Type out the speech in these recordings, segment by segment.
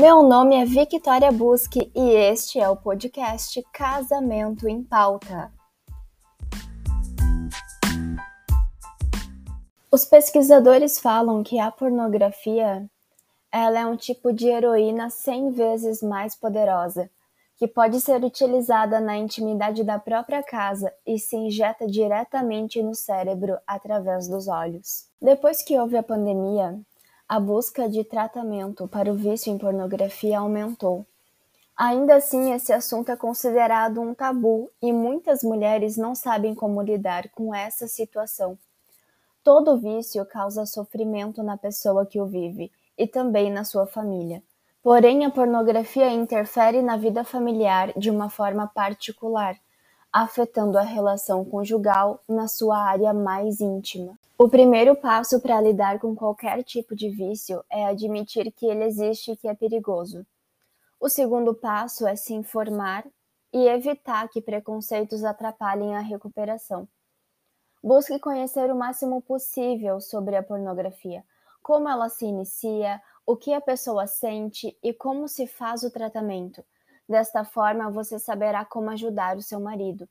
Meu nome é Victoria Busque e este é o podcast Casamento em Pauta. Os pesquisadores falam que a pornografia ela é um tipo de heroína 100 vezes mais poderosa, que pode ser utilizada na intimidade da própria casa e se injeta diretamente no cérebro através dos olhos. Depois que houve a pandemia, a busca de tratamento para o vício em pornografia aumentou. Ainda assim, esse assunto é considerado um tabu e muitas mulheres não sabem como lidar com essa situação. Todo vício causa sofrimento na pessoa que o vive e também na sua família. Porém, a pornografia interfere na vida familiar de uma forma particular, afetando a relação conjugal na sua área mais íntima. O primeiro passo para lidar com qualquer tipo de vício é admitir que ele existe e que é perigoso. O segundo passo é se informar e evitar que preconceitos atrapalhem a recuperação. Busque conhecer o máximo possível sobre a pornografia, como ela se inicia, o que a pessoa sente e como se faz o tratamento. Desta forma, você saberá como ajudar o seu marido.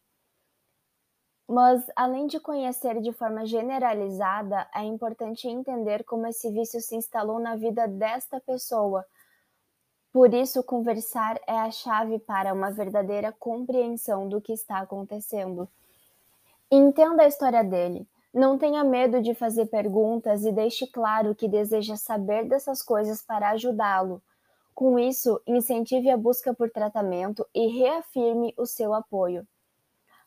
Mas, além de conhecer de forma generalizada, é importante entender como esse vício se instalou na vida desta pessoa. Por isso, conversar é a chave para uma verdadeira compreensão do que está acontecendo. Entenda a história dele. Não tenha medo de fazer perguntas e deixe claro que deseja saber dessas coisas para ajudá-lo. Com isso, incentive a busca por tratamento e reafirme o seu apoio.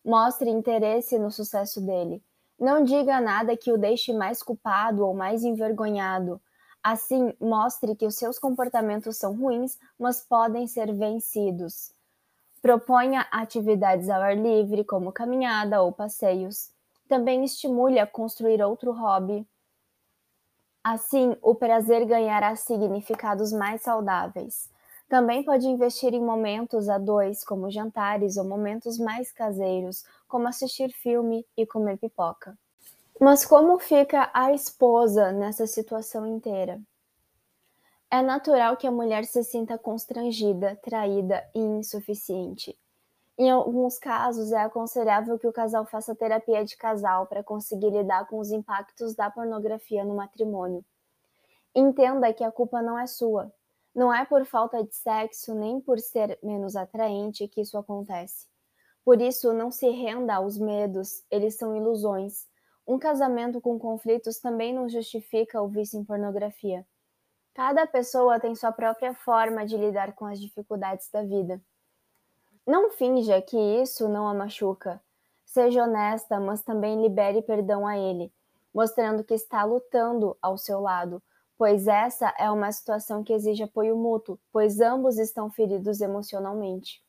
Mostre interesse no sucesso dele. Não diga nada que o deixe mais culpado ou mais envergonhado. Assim, mostre que os seus comportamentos são ruins, mas podem ser vencidos. Proponha atividades ao ar livre, como caminhada ou passeios. Também estimule a construir outro hobby. Assim, o prazer ganhará significados mais saudáveis. Também pode investir em momentos a dois, como jantares, ou momentos mais caseiros, como assistir filme e comer pipoca. Mas como fica a esposa nessa situação inteira? É natural que a mulher se sinta constrangida, traída e insuficiente. Em alguns casos, é aconselhável que o casal faça terapia de casal para conseguir lidar com os impactos da pornografia no matrimônio. Entenda que a culpa não é sua, não é por falta de sexo nem por ser menos atraente que isso acontece. Por isso, não se renda aos medos, eles são ilusões. Um casamento com conflitos também não justifica o vício em pornografia. Cada pessoa tem sua própria forma de lidar com as dificuldades da vida. Não finja que isso não a machuca. Seja honesta, mas também libere perdão a ele, mostrando que está lutando ao seu lado, pois essa é uma situação que exige apoio mútuo, pois ambos estão feridos emocionalmente.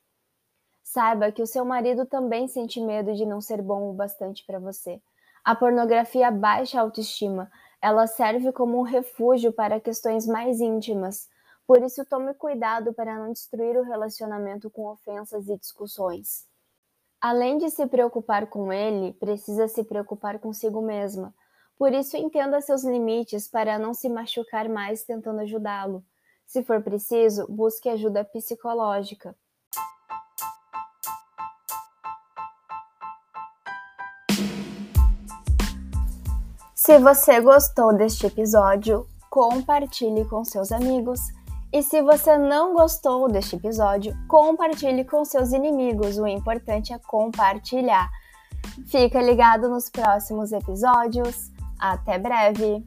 Saiba que o seu marido também sente medo de não ser bom o bastante para você. A pornografia baixa a autoestima, ela serve como um refúgio para questões mais íntimas. Por isso, tome cuidado para não destruir o relacionamento com ofensas e discussões. Além de se preocupar com ele, precisa se preocupar consigo mesma por isso, entenda seus limites para não se machucar mais tentando ajudá-lo. Se for preciso, busque ajuda psicológica. Se você gostou deste episódio, compartilhe com seus amigos. E se você não gostou deste episódio, compartilhe com seus inimigos. O importante é compartilhar. Fica ligado nos próximos episódios. Até breve!